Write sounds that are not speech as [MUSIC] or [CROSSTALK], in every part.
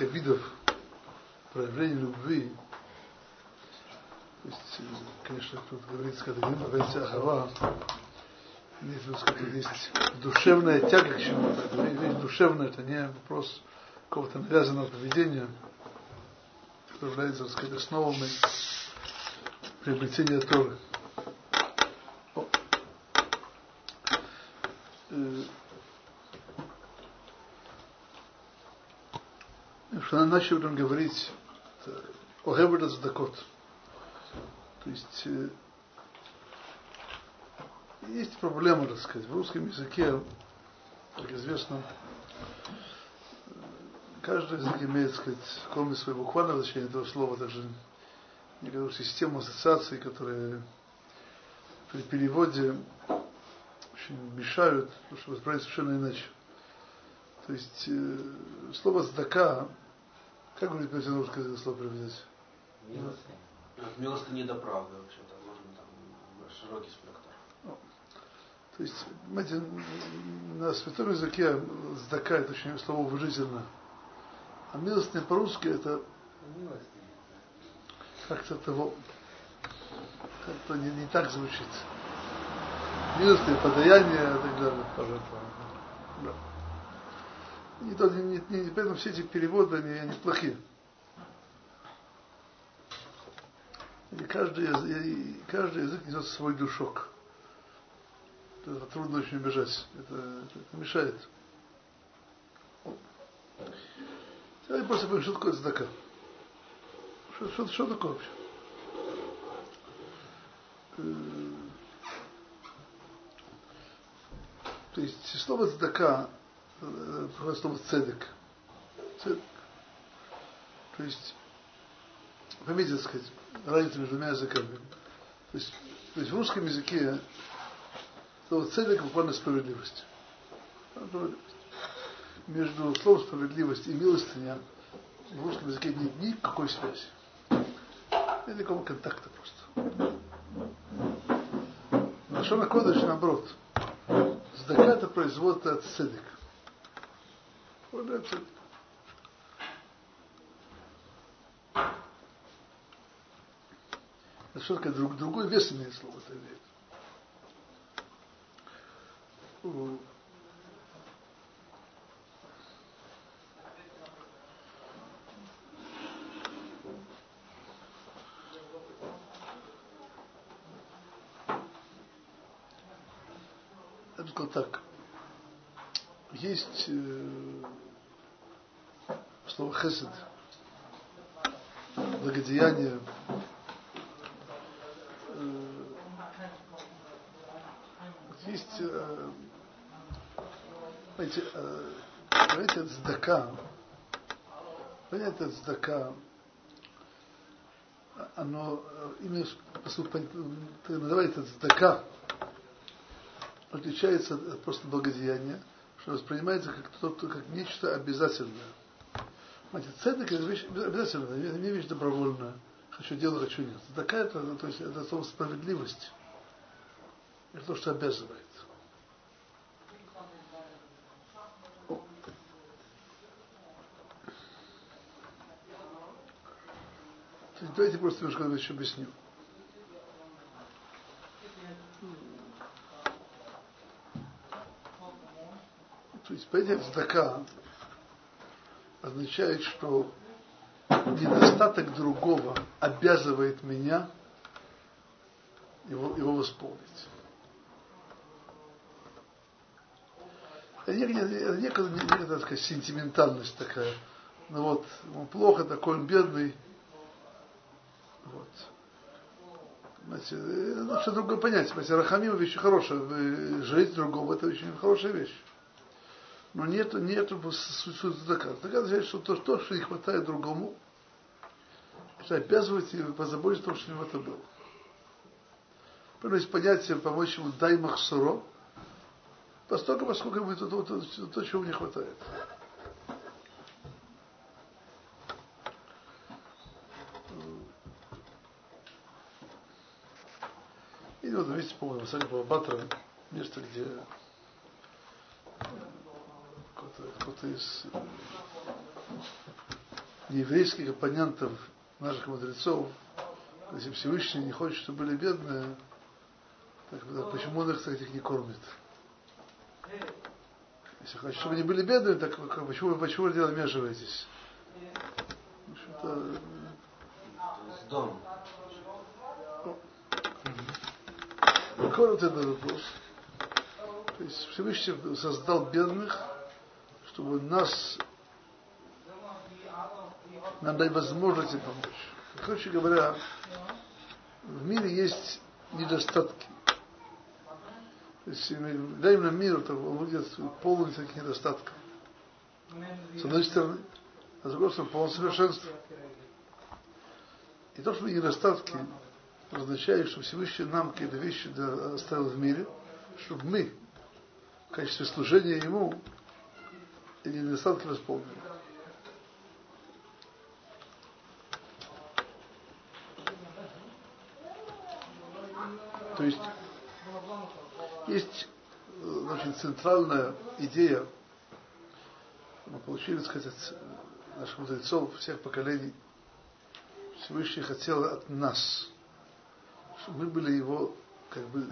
несколько видов проявления любви. То есть, э, конечно, тут говорится, когда говорится Ахава, есть душевная тяга к чему-то. Вещь душевная, это не вопрос какого-то навязанного поведения, которое является, так сказать, основами приобретения Торы. Э, начала нам говорить о Геведа Задакот. То есть э, есть проблема, так сказать, в русском языке, как известно, каждый язык имеет, так сказать, кроме своего буквального значения этого слова, также некоторую систему ассоциаций, которые при переводе очень мешают, потому что совершенно иначе. То есть э, слово «здака», как говорить на русское слово привязать? Милостыня. Милостыня до правды вообще-то, можно там широкий спектр. То есть, понимаете, на святом языке «здака» это очень слово уважительно. А милостыня по-русски это как-то того как-то не, не так звучит. Милостыня, подаяние и так далее. Да. Не не, не, не, поэтому все эти переводы, они, они плохие. И каждый, и каждый язык несет свой душок. Это трудно очень убежать. Это, это, мешает. Давай просто понимаем, что такое цдака. Что, что, что такое вообще? Э, то есть слово цдака, э, слово цедек. цедек. То есть, поймите, так сказать, разница между двумя языками. То есть, то есть в русском языке слово цедек буквально справедливость. между словом справедливость и милостыня в русском языке нет никакой связи. Нет никакого контакта просто. Нашона Кодыш, наоборот. Сдака это производ от цедек. Вот это. Это что такое друг, другой вес слово это имеет. так. Есть э, слово хесед, благодеяние. Э, есть, э, знаете, э, знаете, цдака, понятие цдака, оно именно, называется цдака, отличается от просто благодеяния, что воспринимается как, как нечто обязательное. Понимаете, цедек это вещь обязательная, это не вещь добровольная. Хочу делать, хочу нет. Такая это, то есть это слово справедливость. Это то, что обязывает. Давайте просто немножко еще объясню. То есть понятие цдака означает, что недостаток другого обязывает меня его, его восполнить. Это некая, некая, так сентиментальность такая. Ну вот, ему плохо, такой он бедный. Вот. Знаете, это что другое понятие. Знаете, Рахамим вещь хорошая. Жить другого это очень хорошая вещь но нету, нету суть задака. Задака означает, что то, то, что не хватает другому, это обязывает его позаботиться о том, что у него это было. Поэтому есть понятие помочь ему дай махсуро, постольку, поскольку ему то, то, то, то, то, чего не хватает. И вот, видите, по-моему, Салипова Батра, место, где кто-то из еврейских оппонентов наших мудрецов, если Всевышний не хочет, чтобы были бедные, так, почему он их, кстати, не кормит? Если хочет, чтобы они были бедными, так почему, почему вы дело вмешиваетесь? В общем-то, С домом. Вот этот вопрос? То есть Всевышний создал бедных, чтобы нас нам дай возможность помочь. Короче говоря, в мире есть недостатки. То есть, дай нам мир, то он будет полон всяких недостатков. С одной стороны, а с другой стороны, полон совершенства. И то, что недостатки означает, что Всевышний нам какие-то вещи оставил в мире, чтобы мы в качестве служения Ему эти недостатки восполнили. То есть есть очень центральная идея, мы получили, так сказать, наших мудрецов всех поколений, Всевышний хотел от нас, чтобы мы были его как бы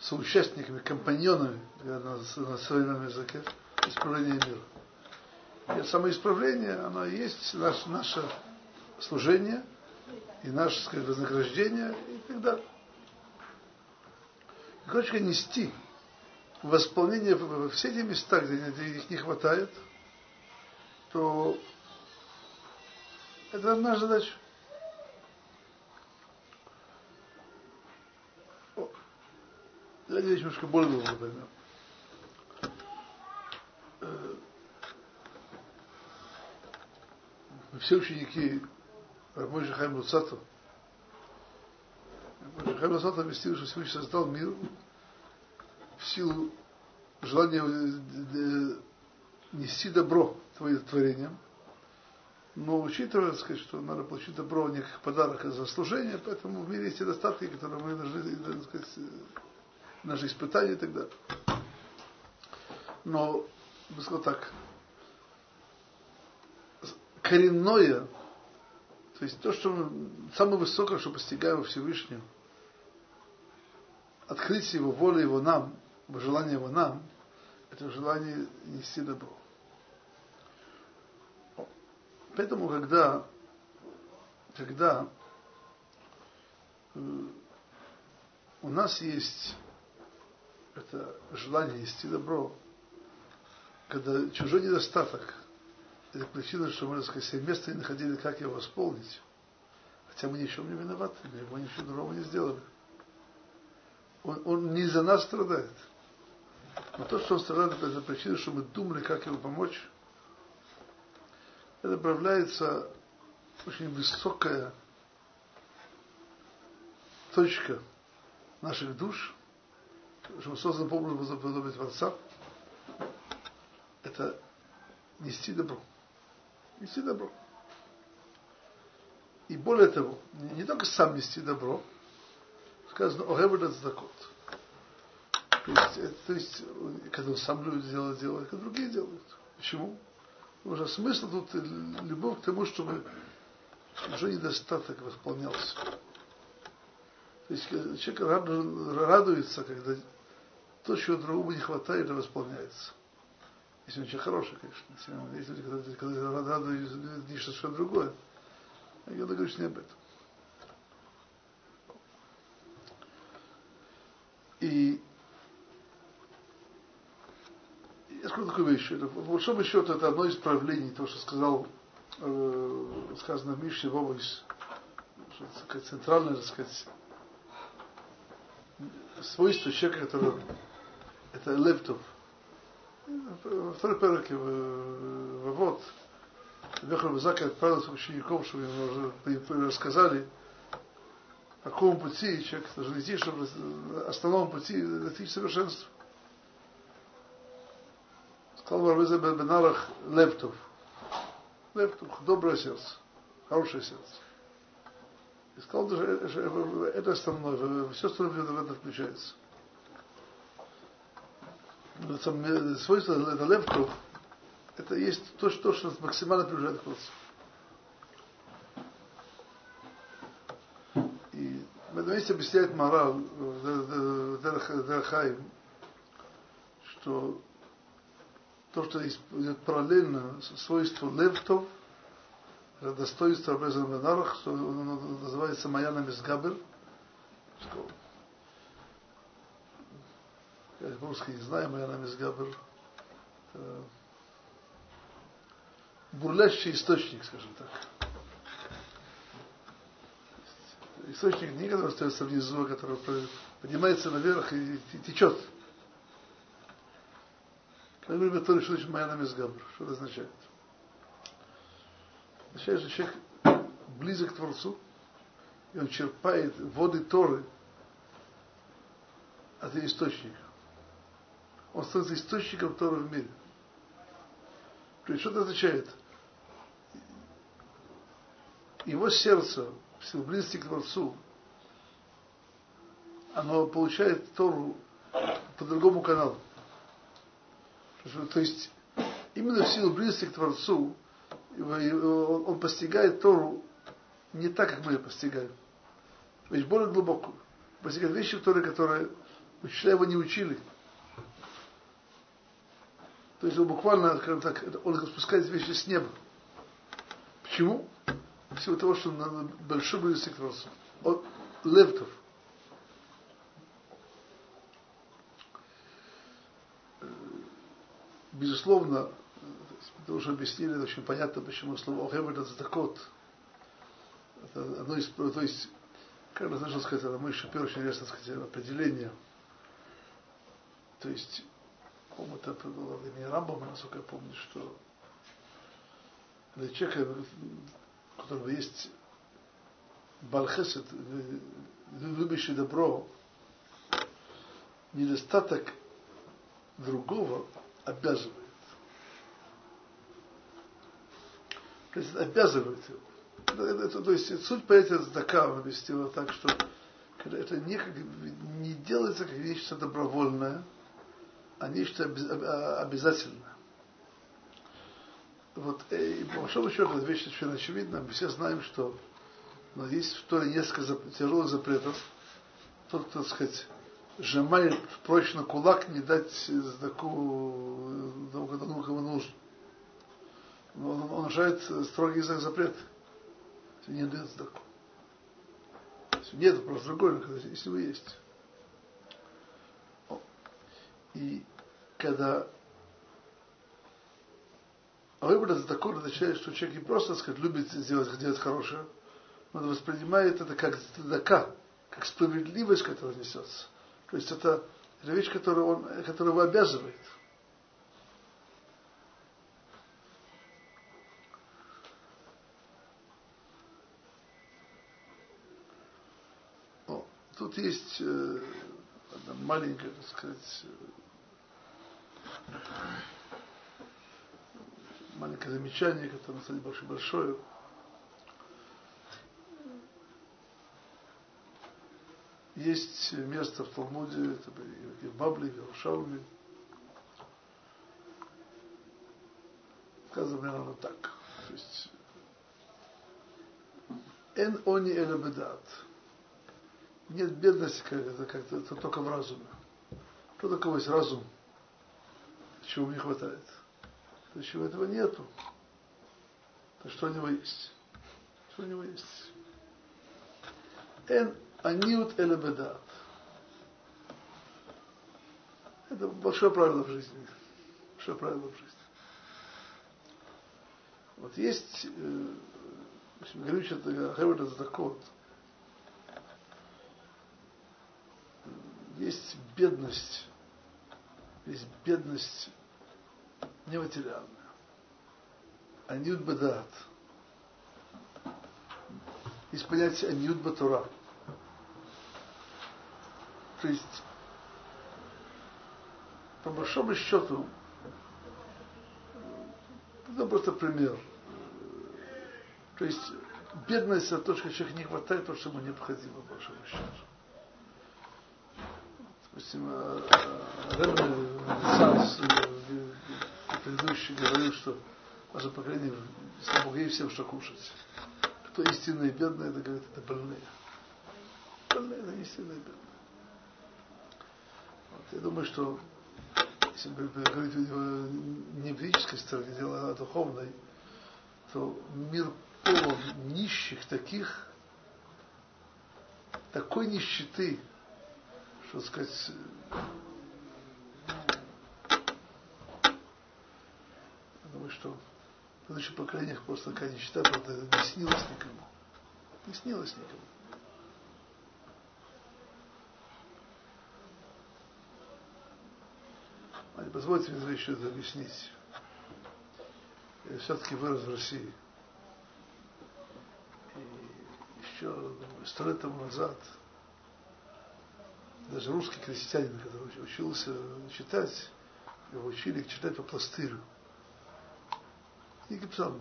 соучастниками, компаньонами на, на современном языке исправления мира. И самоисправление, оно и есть наш, наше служение и наше сказать, вознаграждение и так далее. Короче, нести восполнение во все эти места, где их не хватает, то это наша задача. Я здесь немножко более долго поймем. Все ученики Рабочий Хайм Луцатов Хайм Луцатов объяснил, что Всевышний создал мир в силу желания нести добро твоим творениям, но учитывая, так сказать, что надо получить добро в неких подарок за служение, поэтому в мире есть недостатки, которые мы должны, так сказать, наши испытания и далее. Но, бы сказал так, коренное, то есть то, что самое высокое, что постигаем Всевышнего, открытие Его воли Его нам, желание Его нам, это желание нести добро. Поэтому, когда, когда э, у нас есть это желание нести добро, когда чужой недостаток, причина, что мы, так сказать, не находили, как его восполнить. Хотя мы ни в чем не виноваты, мы его ничего другого не сделали. Он, он не за нас страдает. Но то, что он страдает, это причина, что мы думали, как ему помочь. Это проявляется очень высокая точка наших душ, что мы созданы по образу подобия Творца, это нести добро. Нести добро. И более того, не, только сам нести добро, сказано «Огевер закот». То есть, то есть, когда он сам люди делает, делает, когда другие делают. Почему? Потому что смысл тут любовь к тому, чтобы уже недостаток восполнялся. То есть человек радуется, когда то, чего другому не хватает, восполняется. Он человек хороший, конечно. Есть люди, которые, когда радуются нечто совершенно другое. Я говорю не об этом. И я скажу такую вещь. Это, по большому счету, это одно из правлений, то, что сказал, э, сказано в Мишне Вовойс, что, центральное, так сказать, свойство человека, который это лептов. Второй переке в вот Вехар Базака отправил своих учеников, чтобы им рассказали, по какому пути человек должен идти, чтобы основном пути достичь совершенства. Сказал Барбеза Бенарах Лептов. Лептов, доброе сердце, хорошее сердце. И сказал, что это основное, все остальное в это включается Э, свойство это левков, это есть то, что, что нас максимально приближает к Творцу. И в этом месте объясняет Марал э, э, Дерхай, что то, что идет параллельно свойству левтов, достоинство обрезанного нарах, что называется Маянами Сгабер, что я по-русски не знаю, Маяна Мизгабер, бурлящий источник, скажем так. Источник не который остается внизу, а который поднимается наверх и, течет. Как говорит Торе, что значит Майана Мизгабр? Что это означает? Означает, что человек близок к Творцу, и он черпает воды Торы от источника. Он становится источником Торы в мире. То есть что это означает? Его сердце, в силу близости к Творцу, оно получает Тору по другому каналу. То есть именно в силу близости к Творцу он постигает Тору не так, как мы ее постигаем. Есть более глубоко. Постигает вещи, которые, которые учителя его не учили. То есть он буквально, скажем так, он спускает вещи с неба. Почему? Всего того, что он большой близости к левтов. безусловно, мы уже объяснили, это очень понятно, почему слово Охем это задакот. Это одно из, то есть, как можно сказать, это еще первое очень интересно сказать, определение. То есть, по-моему, это было в имени Рамбама, насколько я помню, что для человека, у которого есть Балхесет, любящий добро, недостаток другого обязывает. То есть обязывает его. Это, это, то есть суть понятия задака он объяснил так, что это не, не делается как нечто добровольное, а нечто обязательное. Вот, э, и по большому счету, эта вещь совершенно очевидна. Мы все знаем, что но есть в Торе несколько зап- тяжелых запретов. Тот, кто, так сказать, сжимает прочно кулак, не дать сдаку тому, кому нужно. Он, он нарушает строгий запрет. Если не дает. Если нет, просто другой, если вы есть. И когда выбор это такое означает, что человек не просто, сказать, любит сделать, делать хорошее, он воспринимает это как задака, как справедливость, которая несется. То есть это, это вещь, которую он, которая его обязывает. О, тут есть э, одна маленькая, так сказать, маленькое замечание, которое, кстати, большое большое. Есть место в Талмуде, это и в Бабле, и в Иерушалме. Сказано примерно так. То есть, Эн они эле бедат. Нет бедности, как это, как это, это только в разуме. Что такое есть разум? Чего не хватает? То чего этого нету. То что у него есть? Что у него есть? Эн Аниут элебедат. Это большое правило в жизни. Большое правило в жизни. Вот есть, э, говорю, что Хевер это закон, есть бедность, есть бедность нематериальная. Анют бедат. Есть понятие анют батура. То есть, по большому счету, это просто пример. То есть, бедность это то, что человек не хватает то, что ему необходимо, по большому счету. Допустим, э, Ренесанс предыдущий говорил, что ваше поколение, слава Богу, всем что кушать. Кто истинные бедные, это говорит, это больные. истинная бедность. Вот, я думаю, что если говорить не физической стороне дела, а духовной, то мир полон нищих таких, такой нищеты, что сказать, я думаю, что в предыдущих поколениях просто такая нищета, правда, не снилась никому. Не снилась никому. А позвольте мне еще это объяснить. Я все-таки вырос в России. И еще сто лет тому назад даже русский крестьянин, который учился читать, его учили читать по пластырю. Книги псалмов.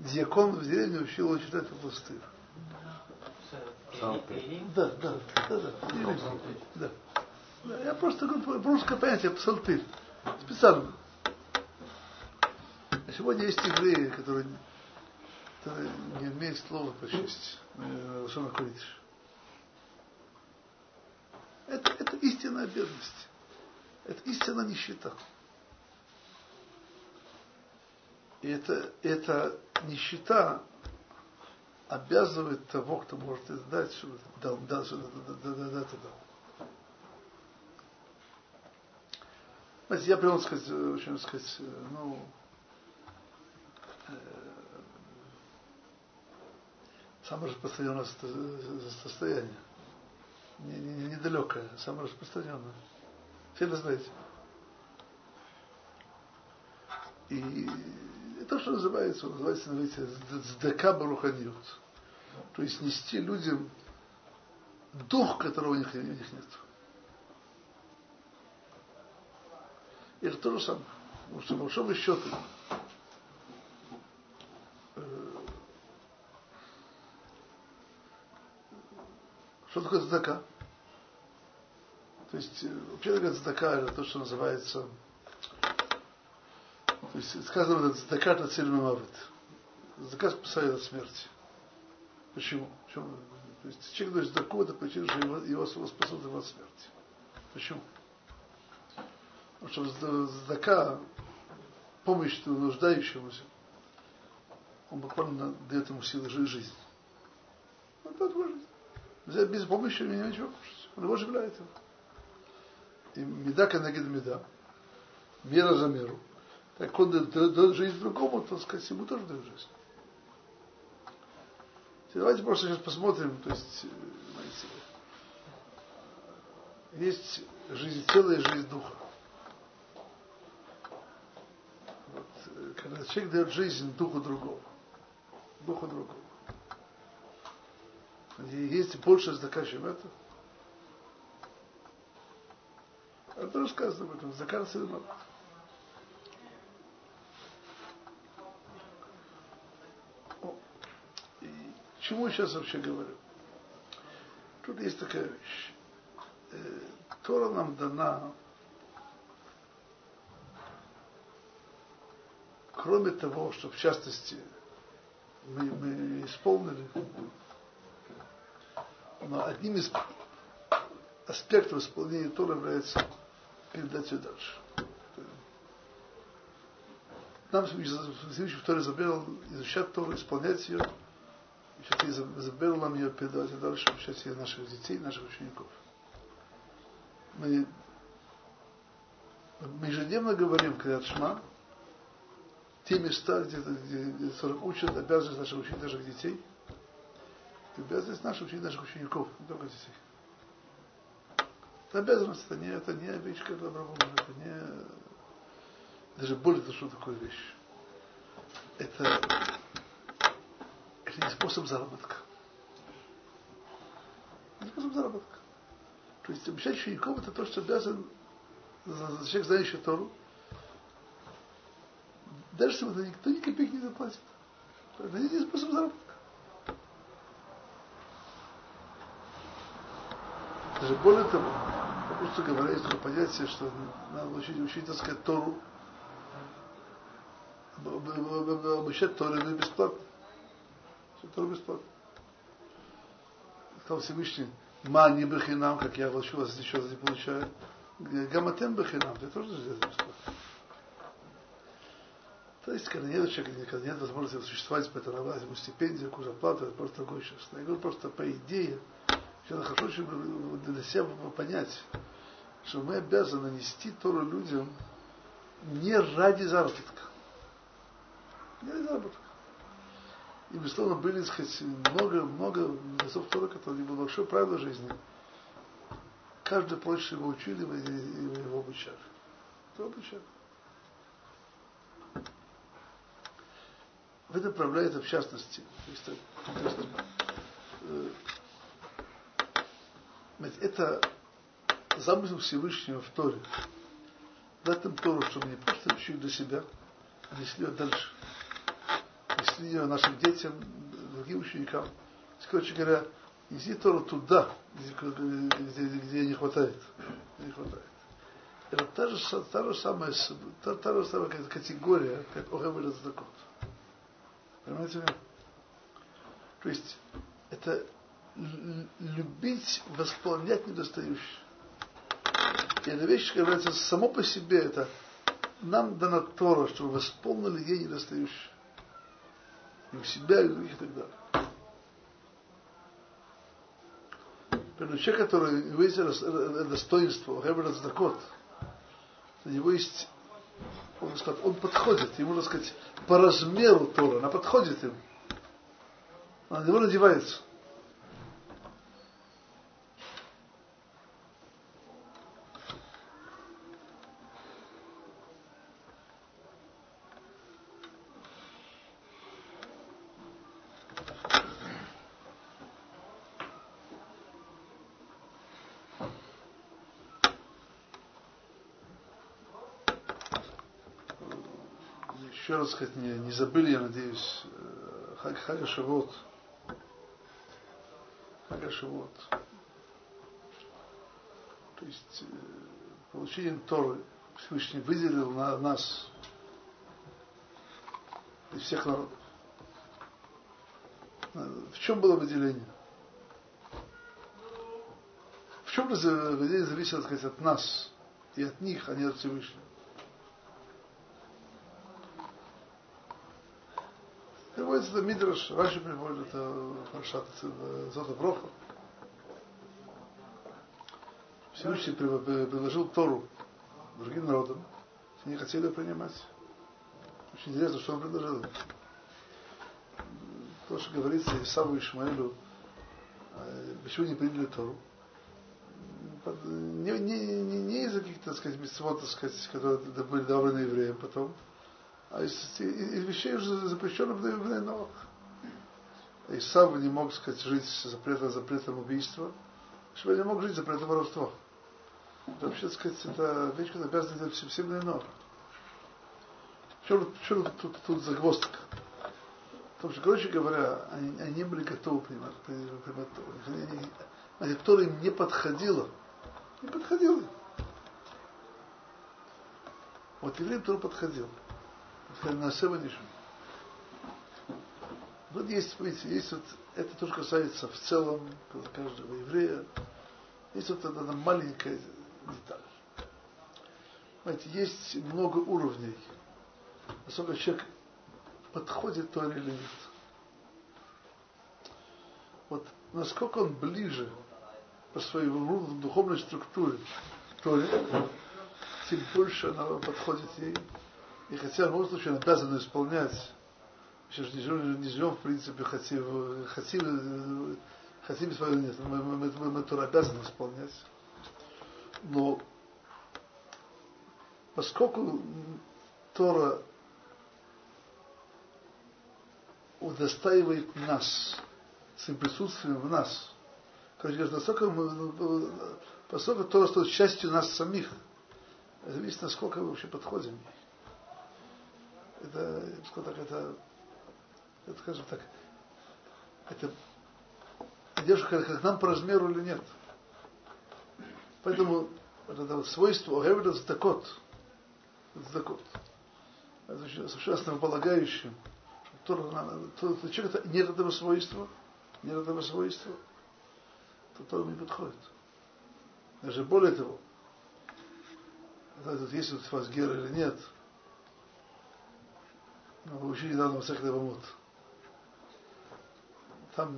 Дьякон в деревне учил его читать по пластырю. Да, да, да, да. да. да. Я просто говорю русское понятие псалтырь. Специально. А сегодня есть евреи, которые, которые не имеют слова прочесть. Лошона Куридиш. Это, это истинная бедность. Это истинная нищета. И это, эта нищета обязывает того, кто может это дать, чтобы дал, дал, дал, дал, дал, дал, дал. Знаете, я привел сказать, очень сказать, ну, э, самое распространенное состояние не, не, недалекое, самое распространенное. Все это знаете. И то, что называется, называется, называется сдака баруханиют. То есть нести людям дух, которого у них, у них нет. И это то же самое. Что, по большому счету, э, что такое задака? То есть, э, вообще говоря, цдака это то, что называется, то есть сказано это цдака это цель мавит. Цдака спасает от смерти. Почему? Почему? То есть человек дает цдаку, это причина, что его, его спасут от смерти. Почему? Потому что цдака, помощь нуждающемуся, он буквально дает ему силы жизни. Вот это жизнь. Без помощи не ничего кушать. Он его оживляет его и меда канагид меда, мера за меру. Так он дает жизнь другому, то сказать, ему тоже дает жизнь. Давайте просто сейчас посмотрим, то есть, знаете, есть жизнь, целая жизнь духа. Вот, когда человек дает жизнь духу другого, духу другого. Есть больше знака, чем это, Это рассказано об этом. Закар Сидмар. Чему я сейчас вообще говорю? Тут есть такая вещь. Э, Тора нам дана, кроме того, что в частности мы, мы исполнили, но одним из аспектов исполнения Тора является передать ее дальше. Нам следующий второй забел изучать Тору, исполнять ее. Сейчас забел нам ее передавать дальше, обучать ее наших детей, наших учеников. Мы, мы ежедневно говорим, когда Шма, те места, где, где, где учат, обязанность наших учить наших детей, обязанность наших учить наших учеников, не только детей. Это обязанность, это не, это не вещь, как добровольно, это не... Даже более того, что такое вещь. Это, способ заработка. Не способ заработка. То есть обучать учеников это то, что обязан человек, знающий Тору. Даже если это никто ни копейки не заплатит. Это не способ заработка. Даже более того, просто говоря, есть такое понятие, что надо учить, учить, так сказать, Тору, обучать Тору это бесплатно. Тору бесплатно. сказал Всевышний, ма не бахинам, как я волчу вас еще не получаю. Гаматем бахинам, ты тоже здесь бесплатно. То есть, когда нет человека, когда нет возможности существовать по этой работе, ему стипендию, какую зарплату, это просто другой сейчас. Я говорю просто по идее, я хочу чтобы для себя понять, что мы обязаны нести Тору людям не ради заработка. Не ради заработка. И, безусловно, были, сказать, много, много мудрецов Тора, которые было большое правило жизни. Каждый прочь его учили, и его обучали. Кто обучали? В это направляет в частности. То есть, э, это замысел Всевышнего в Торе. Дать им Тору, чтобы не просто учили для себя, а несли ее дальше. Несли ее нашим детям, другим ученикам. Короче говоря, неси Тору туда, где, где, где не хватает. Где не хватает. Это та же, та же самая, та, та же самая категория, как Охевель Закот. Понимаете меня? То есть, это любить, восполнять недостающее. И эта вещь, говорится, само по себе это нам дана Тора, чтобы восполнили ей недостающее. И у себя, и других, и так далее. Поэтому человек, который у есть достоинство, Хебер Дакот, у него есть, он, сказать, он подходит, ему, можно сказать, по размеру Тора, она подходит ему. Она на него надевается. Раз сказать, не, не забыли, я надеюсь, э, Хага Шавот. Хага Шавот. То есть э, получением Торы Всевышний выделил на нас из всех народов. В чем было выделение? В чем выделение зависело, так сказать, от нас и от них, а не от Всевышнего? Приводится это Мидраш, Раши приводит это Паршат Зота Броха. Всевышний предложил Тору другим народам, они не хотели принимать. Очень интересно, что он предложил. То, что говорится Исаву и Ишмаэлю, почему не приняли Тору. Не, не, не, не из-за каких-то, так сказать, митцвот, так сказать, которые были давлены евреям потом, а из, из вещей уже запрещенных в Бнейнох. Исав не мог, сказать, жить запретом, запретом убийства, чтобы не мог жить запретом воровства. Это вообще, так сказать, это вещь, которая обязана делать все, все Бнейнох. В чем, тут, тут, тут загвоздка? Потому что, короче говоря, они, они не были готовы принимать, принимать Они, они, они, которые не подходило, не подходило. Вот евреям тоже подходил на Севанишем. Вот есть, видите, есть вот, это тоже касается в целом каждого еврея. Есть вот эта маленькая деталь. Знаете, есть много уровней. Насколько человек подходит то или нет. Вот насколько он ближе по своей духовной структуре Торе, тем больше она подходит ей. И хотя в любом случае он обязан исполнять, еще же не живем, не живем в принципе, хотим, хотим, хотим свое нет, мы, мы, мы, мы, Тора обязаны исполнять. Но поскольку Тора удостаивает нас своим присутствием в нас, короче говоря, настолько мы, поскольку Тора стает частью нас самих, зависит, насколько мы вообще подходим. ей это, я так, это, это, скажем так, это держу как, нам по размеру или нет. Поэтому это свойство Огеведа Здакот, Здакот, это совершенно основополагающее, что то, то, человек нет этого свойства, нет этого свойства, то Тора не подходит. Даже более того, знаете, есть у вас гер или нет, но вы учили недавно Масахта Бамут. Там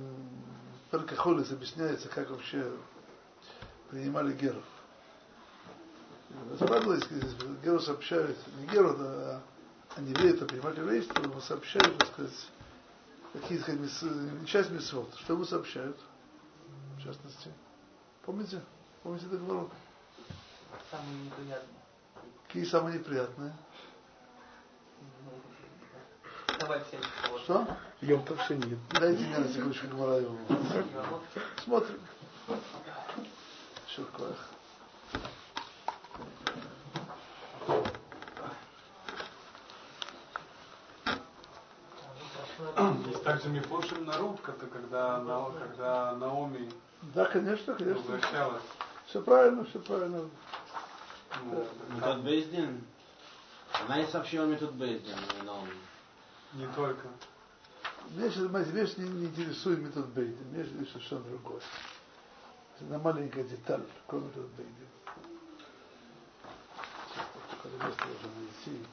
Перкахолис объясняется, как вообще принимали геров. Если геру сообщают, не геру, а, а не евреи, то принимали еврейство, ему сообщают, так сказать, какие-то часть мисвод. Что ему сообщают? В частности. Помните? Помните договор? Самые неприятные. Какие самые неприятные? Что? Йом Тавшини. Дайте мне на секундочку Гмара его. Смотрим. Шуркоях. Есть также Мифошин Нарут, это когда, На- когда Наоми Да, конечно, конечно. возвращалась. Все правильно, все правильно. Ну, Метод Бейздин. Она и сообщила метод Бейздин. но не только. Меня сейчас, сейчас не, не интересует метод Бейдин, меня интересует совершенно другое. Это маленькая деталь, какой метод Бейдин. Сейчас место должен найти.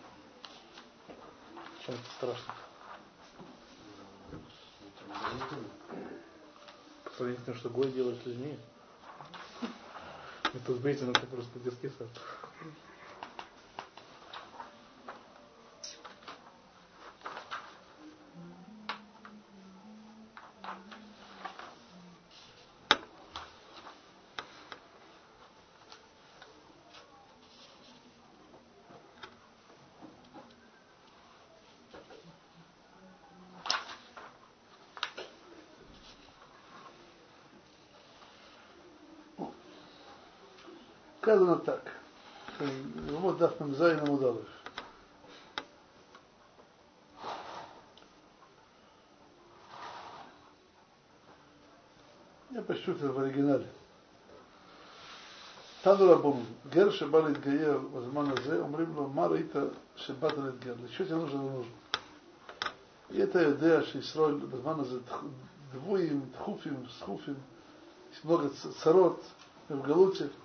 Чем это страшно? метод. По сравнению с тем, что Гой делает с людьми. Это Бейтин, это просто детский сад. נתקע זה לא נתק. כן, ללמוד דף מ"ז עמוד א'. זה פשוט ואוריגינלי. תנו רבנו, גר שבא להתגייר בזמן הזה, אומרים לו, מה ראית שבאת להתגייר? לשת ינו של הנור. אי אתה יודע שישראל בזמן הזה דבויים, דחופים, סחופים, יש נוגע צרות, הם גלוצ'ף.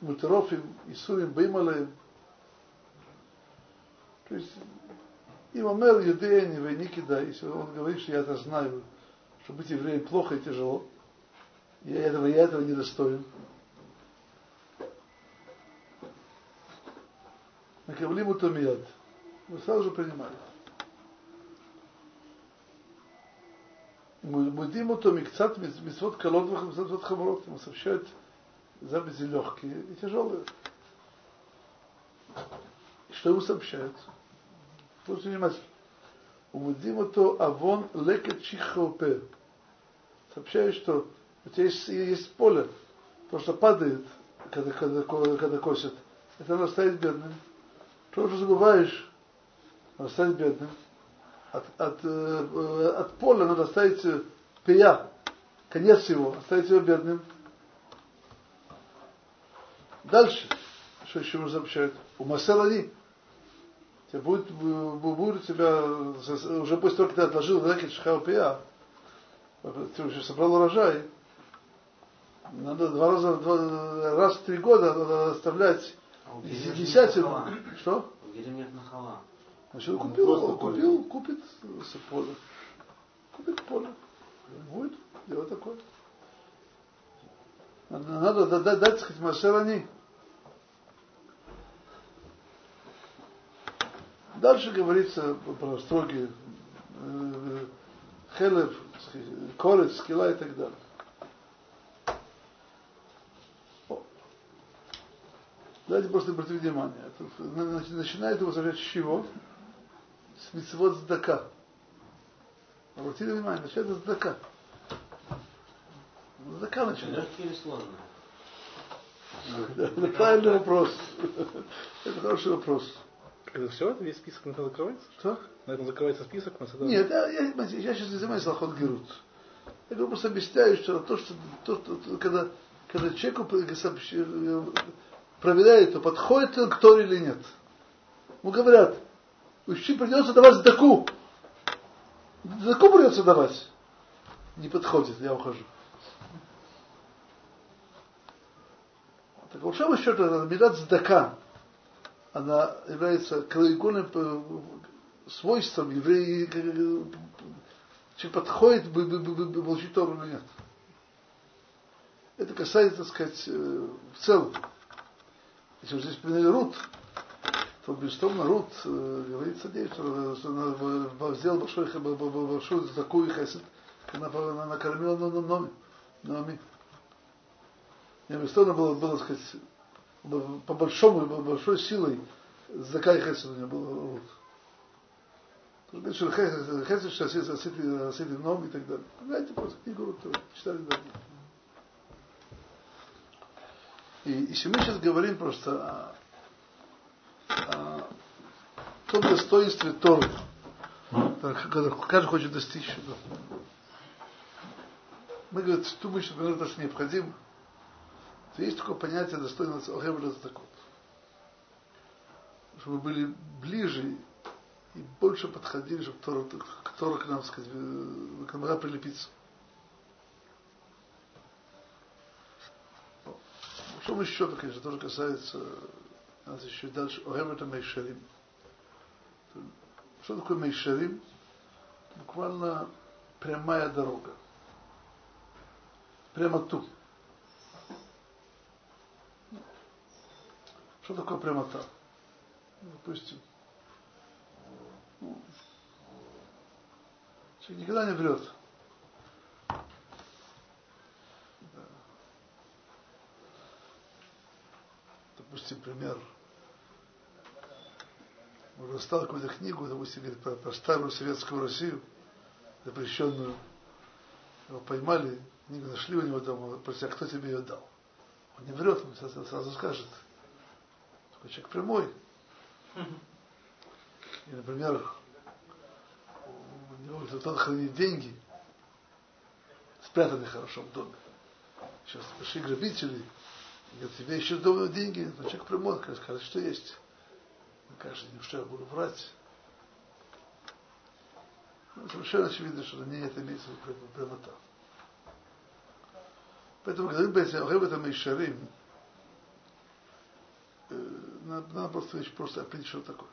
מבגלוצים, мутерофим, Исурим, Беймалеем. То есть, им Омер, Юдеяни, Вейники, да, если он говорит, что я это знаю, что быть евреем плохо и тяжело, я этого, я этого не достоин. Накавлим утомияд. Вы сразу же принимаете. Мудим ото микцат митцвот колот митцвот хаморот. Ему сообщают заповеди легкие и тяжелые. Что ему сообщают? Слушайте внимательно. Умудим ото авон лекет чихопе. Сообщают, что у тебя есть, есть поле, то, что падает, когда, когда, когда косят, это надо оставить бедным. То, что забываешь, надо оставить бедным. От, от, э, от поля надо оставить пия, конец его, оставить его бедным. Дальше, что еще ему сообщают? У Масерани. Тебе будет, будет тебя, уже после того, как ты отложил ракет шхаупия, ты уже собрал урожай, надо два раза, два, раз в три года надо оставлять А Герем десятину. Что? У нет нахала. Значит, он купил, он купил, купит поле. Купит поле. Будет делать такое. Надо, дать, дать, сказать, Машерани. Дальше говорится про строгие э, хелев, корец, скилла и так далее. Давайте просто обратите внимание. Начинает его зажать с чего? С митцвот сдака. Обратите внимание, начинается с сдака. Сложные? Да, Это правильный вопрос. [LAUGHS] Это хороший вопрос. Это все? Весь список на этом закрывается? Что? На этом закрывается список? Мы сюда- Нет, я, я, я сейчас не занимаюсь Алхот Герут. Я говорю, просто объясняю, что то, что, то, что то, когда, когда человеку сообщ- э, проверяет, то подходит он к Торе или нет. Ему говорят, учи придется давать сдаку. Сдаку придется давать. Не подходит, я ухожу. Так, по большому счету, эта мират здака, она является краеугольным э, свойством евреи, э, человек подходит получить Тору или нет. Это касается, так сказать, э, в целом. Если вот здесь приняли Рут, то безусловно Рут э, говорится здесь, что она сделала большой, большую такую хесед, она, накормила Номи. И безусловно было, было, так сказать, по большому, большой силой Закай Хесед у нее был Рут. Говорит, что Хесед, что Асити Ном и так далее. Знаете, просто книгу читали давно. И если мы сейчас говорим просто о, о том достоинстве Торы, когда каждый хочет достичь. Мы говорим, что это что необходимо. То есть такое понятие достоинства Охевра Закот. Чтобы мы были ближе и больше подходили, чтобы Тора, Тора к нам, сказать, к нам прилепиться. большому счету, конечно, тоже касается нас еще дальше. Охем это Мейшарим. Что такое Мейшарим? Буквально прямая дорога. Прямо ту. Что такое прямота? Допустим, ну, человек никогда не врет. допустим, пример, уже достал какую-то книгу, допустим, говорит, про, про старую советскую Россию, запрещенную, его поймали, книгу нашли у него дома, спросили, а кто тебе ее дал? Он не врет, он сразу скажет. Человек прямой. И, например, у него кто-то хранит деньги, спрятаны хорошо в доме. Сейчас пришли грабители, Говорит, тебе еще дома деньги, но человек прямой, скажет, что есть. Он кажется, не что я буду врать. Ну, совершенно очевидно, что не это имеется прямота. Поэтому, когда мы говорим об этом Ишарим, надо, надо просто, просто определить, что такое.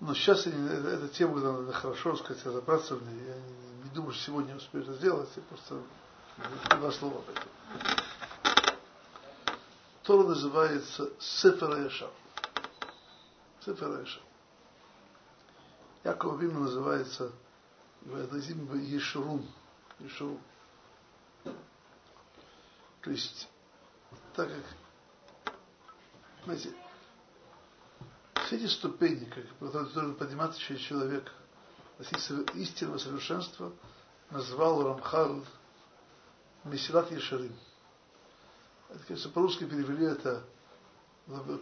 Но сейчас эта, тема, надо хорошо сказать, разобраться в ней. Я не, не думаю, что сегодня успею это сделать. Я просто Два слова об этом. Тора называется Сефер Яшар. Сефер Яшар. Яков Вимна называется это имя Ешурун. Ешурун. То есть, так как, знаете, все эти ступени, как которые подниматься через человека, истинного совершенства, назвал Рамхал Месилат Ешарим. Это, конечно, по-русски перевели это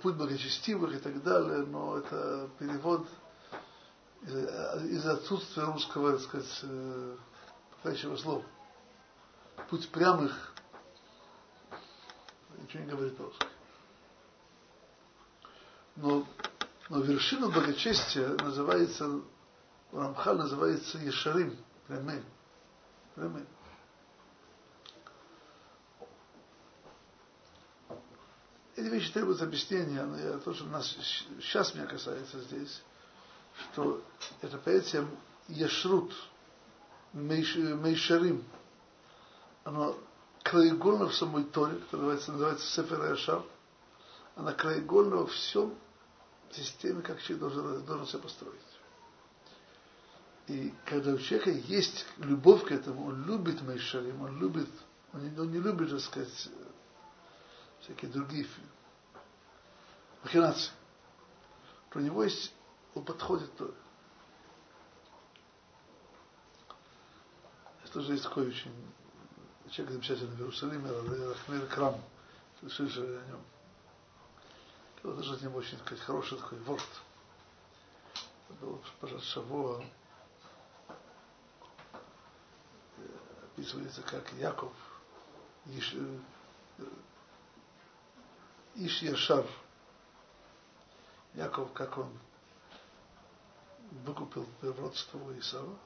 путь благочестивых и так далее, но это перевод из-за из отсутствия русского, так сказать, э, подходящего слова. Путь прямых ничего не говорит по-русски. Но, но вершина благочестия называется, Рамхал называется Ешарим, прямым. прямым. Эти вещи требуют объяснения, но я, то, что нас сейчас меня касается здесь, что это понятие Ешрут, Мейшарим, оно краеугольно в самой Торе, которая называется, называется Сефер Яшар, она краеугольна во всем системе, как человек должен, должен себя построить. И когда у человека есть любовь к этому, он любит Мейшарим, он любит, он не, он не любит, так сказать, всякие другие махинации. У него есть, он подходит то. Это тоже есть такой очень человек замечательный в Иерусалиме, Рахмир Крам, слышали о нем. Это даже него очень сказать, хороший такой ворд. Это был, пожалуйста, Шаво, описывается как Яков, Иш, Иш Яшар. Яков, как он выкупил природство Исава,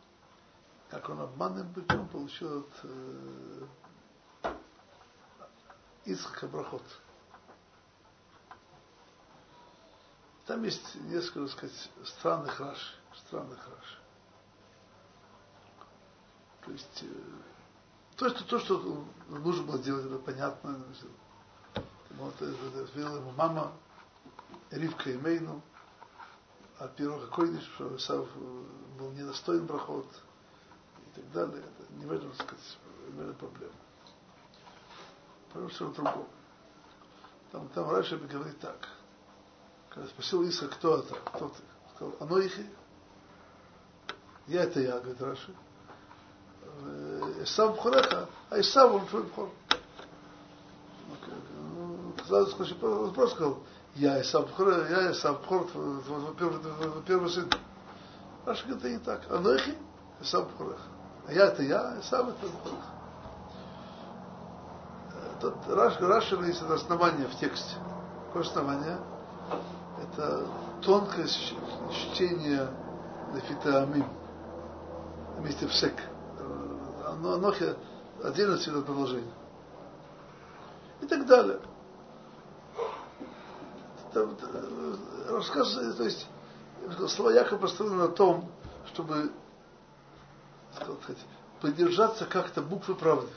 как он обманным путем получил от, э, Ицхак Абрахот. Там есть несколько, так сказать, странных раш, странных раш. То есть э, то, что, то, что нужно было сделать, это понятно. Вот, это, это, ему мама, Ривка и Мейну, а первого какой что Исав э, был недостоин проход и так далее. Это не в этом, так сказать, в этом проблема. Все в другом. Там, там раньше говорит так. Когда спросил Иса, кто это, кто ты? Сказал, оно их. Я это я, говорит Раши. Исав Бхореха, а Исав он твой Бхор. Сразу вопрос сказал, я Исав Бхор, я Исав Бхор, первый сын. Раши говорит, это не так. Оно их, Исав Бхореха. А я это я, Исав это Бхореха. Тут Раши, Раши есть основание в тексте. Какое основание? Это тонкость чтения Лефита Амим вместе в сек. Оно, оно отдельно цвет продолжения. И так далее. Там, рассказ, то есть, слова Якова построены на том, чтобы сказать, поддержаться как-то буквы правды.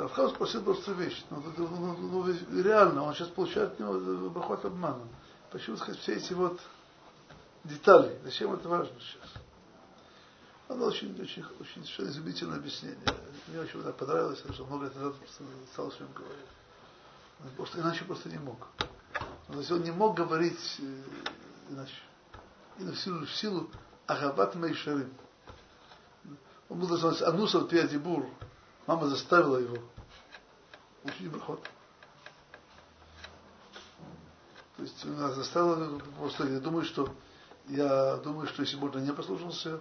Рафхав спросил просто вещь. Ну, ну, ну, ну, реально, он сейчас получает от него проход обмана. Почему сказать все эти вот детали? Зачем это важно сейчас? Оно очень, очень, очень совершенно изумительное объяснение. Мне очень это понравилось, потому что много лет назад стал с ним говорить. Он просто, иначе просто не мог. То есть он не мог говорить э, иначе. И в силу, в силу Агабат Майшарим. Он был называться Анусов Пиадибур, Мама заставила его учить брахот. То есть она заставила просто, я думаю, что я думаю, что если можно не послушался,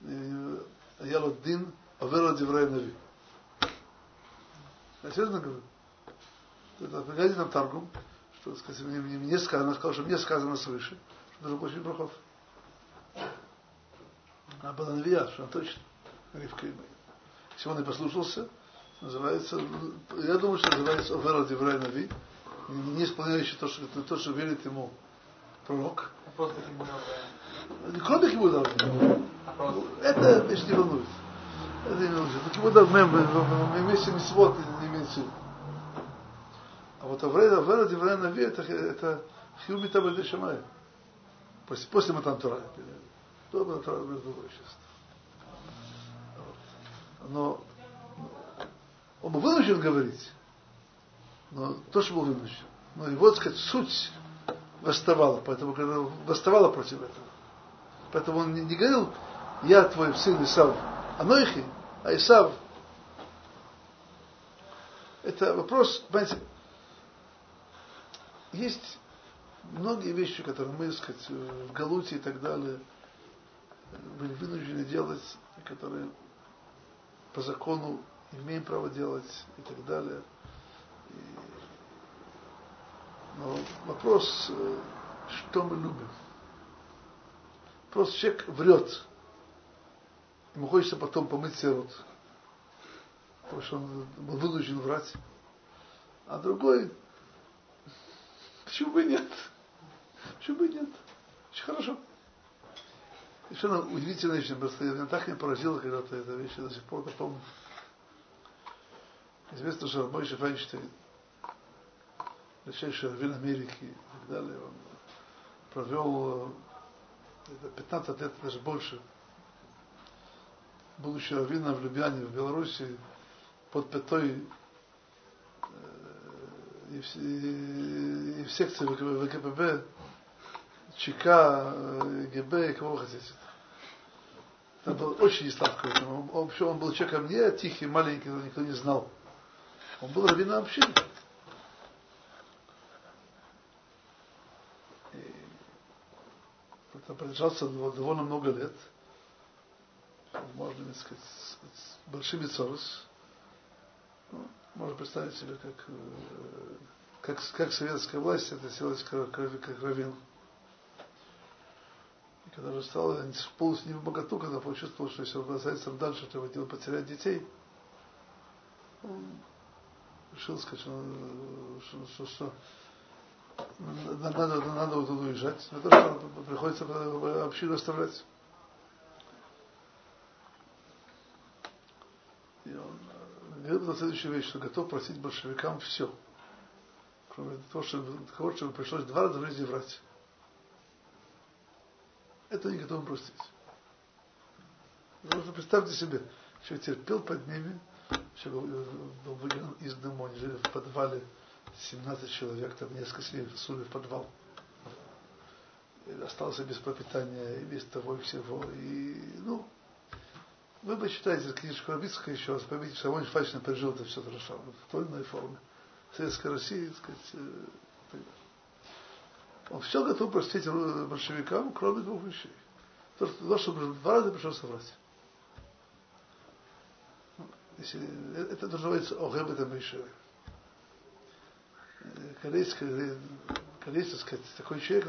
я дин авера деврай нави. Я серьезно говорю. Это погоди нам торгум, что сказать, мне, мне, мне сказано, сказал, что мне сказано свыше, что нужно получить брахот. А была навия, что точно. Ривка и. Он и послушался, называется, я думаю, что называется Овера Диврай Нави, не исполняющий то, что, то, что верит ему пророк. А Кроме Кибуда Это вещь не волнует. Это не волнует. Кибуда вместе мисвод не имеется А вот Авера Диврай Нави это, это Хилми Табади Шамай. После, после Матан Тура. То было другое сейчас но он был вынужден говорить, но то, что был вынужден. Но его, так сказать, суть восставала, поэтому когда восставала против этого. Поэтому он не, не говорил, я твой сын Исав, а Нойхи, а Исав. Это вопрос, понимаете, есть многие вещи, которые мы, так сказать, в Галуте и так далее были вынуждены делать, которые по закону имеем право делать и так далее. И, но вопрос, э, что мы любим. Просто человек врет. Ему хочется потом помыть себе рот. Потому что он был вынужден врать. А другой, почему бы нет? Почему бы нет? Очень хорошо. Совершенно удивительная вещь, просто меня так не поразила когда-то эта вещь, я до сих пор это помню. Известно, что мой Файнштейн, величайший раввин Америки и так далее, он провел 15 лет, даже больше, будучи раввином в Любяне, в Беларуси, под пятой э, и в, и в секции ВКПБ, ЧК, ГБ, кого вы хотите. Он был очень исламский. Он, он, он был человеком не тихий, маленький, никто не знал. Он был раввином общины. И это продолжался довольно много лет. Можно сказать, с, большими цорос. Ну, можно представить себе, как, э, как, как советская власть это делалось как, как, как когда же стал полностью не в богату, когда почувствовал, что если он бросается дальше, то его потерять детей, Он решил сказать, что, что, что, что надо, надо, надо вот уезжать. Это что приходится общину оставлять. И он говорит на следующую вещь, что готов просить большевикам все. Кроме того, что, того, что пришлось два раза в жизни врать. Это не готовы простить. Потому что представьте себе, человек терпел под ними, человек был выгнан из дома, они жили в подвале 17 человек, там несколько семей всунули в подвал. И остался без пропитания, и без того, и всего. И, ну, вы бы читаете книжку Рабицкого еще раз, поймите, что он фактически пережил это все хорошо, в той или иной форме. Советской России, так сказать, э, он все готов простить большевикам, кроме двух вещей. То, что, то, что два раза пришлось соврать. Если, это называется Огем это Мишеве корейский, корейский, сказать, такой человек,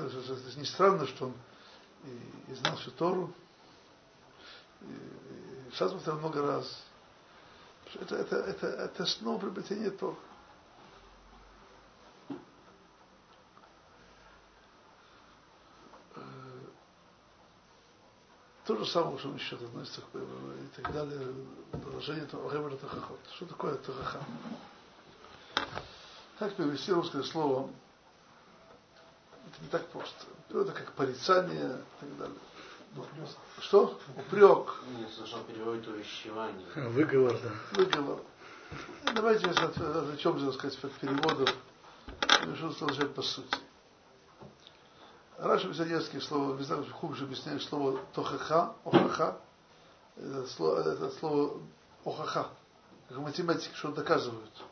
не странно, что он и, и знал всю Тору, и, и повторял много раз. Это, это, это, это основа приобретения Тор. Же самое, что еще относится к и так далее, продолжение Торахем это Тахахот. Что такое Тахаха? Как перевести русское слово? Это не так просто. Это как порицание и так далее. Что? Упрек. Нет, сначала переводит увещевание. Выговор, да. Выговор. Давайте я отвлечемся, так сказать, от переводов. Решил сказать по сути. Раша Бесадерский слово, не знаю, хуже объясняет слово тохаха, охаха. Это слово, охаха. Как в математике, что доказывают.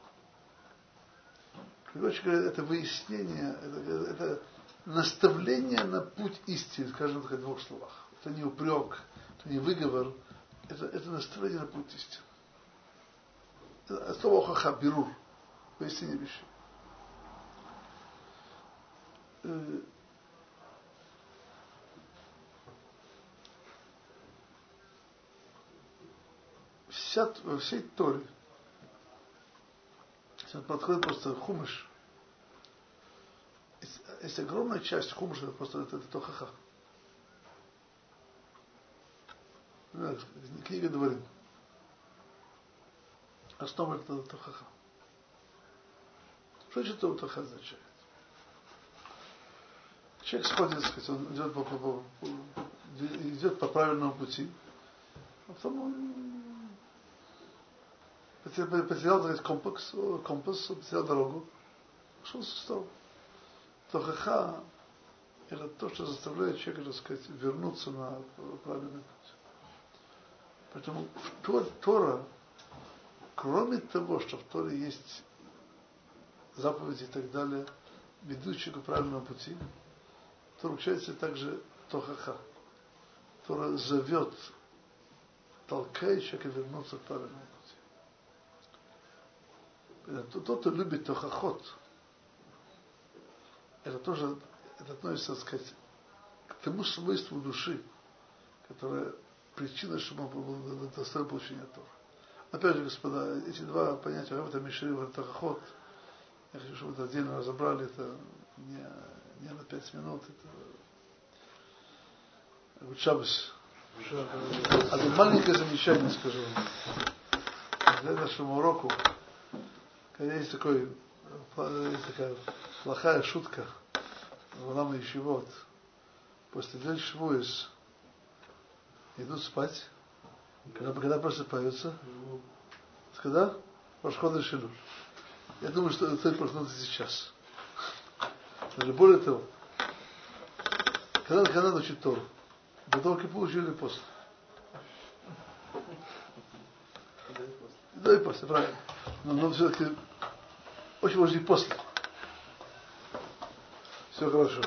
Короче говоря, это выяснение, это, это наставление на путь истины, скажем так, в двух словах. Это не упрек, это не выговор, это, это наставление на путь истины. Слово хаха, берур, выяснение вещей. Вся, во всей Торе Сейчас подходит просто хумыш. Есть, есть огромная часть хумыша, это просто это, это тохаха. Книга Дворим. Основа это тохаха. Что значит тохаха означает? Человек сходит, сказать, он идет по, по, по, идет по правильному пути, а потом он потерял, потерял так компас, компас, потерял дорогу, шел со стол. Тохаха – это то, что заставляет человека, так сказать, вернуться на правильный путь. Поэтому в Тора, кроме того, что в Торе есть заповеди и так далее, ведущие к правильному пути, то получается также Тохаха. Тора зовет, толкает человека вернуться к правильному пути тот, кто любит тохоход, это тоже это относится, так сказать, к тому свойству души, которая причина, чтобы он был достоин получения Тора. Опять же, господа, эти два понятия, это Мишри, это Тахоход, я хочу, чтобы это отдельно разобрали, это не, не на пять минут, это вот Шабас. Одно маленькое замечание скажу. Для нашему уроку есть, такой, есть такая плохая шутка в нам еще вот. После Дель Швуис идут спать, когда, когда просыпаются, когда? Расходы Шилур. Я думаю, что стоит проснуться сейчас. Даже более того, когда, когда учить Тору? До того, как получили после. Да и после, правильно. Но, но все-таки очень может быть после. Все хорошо.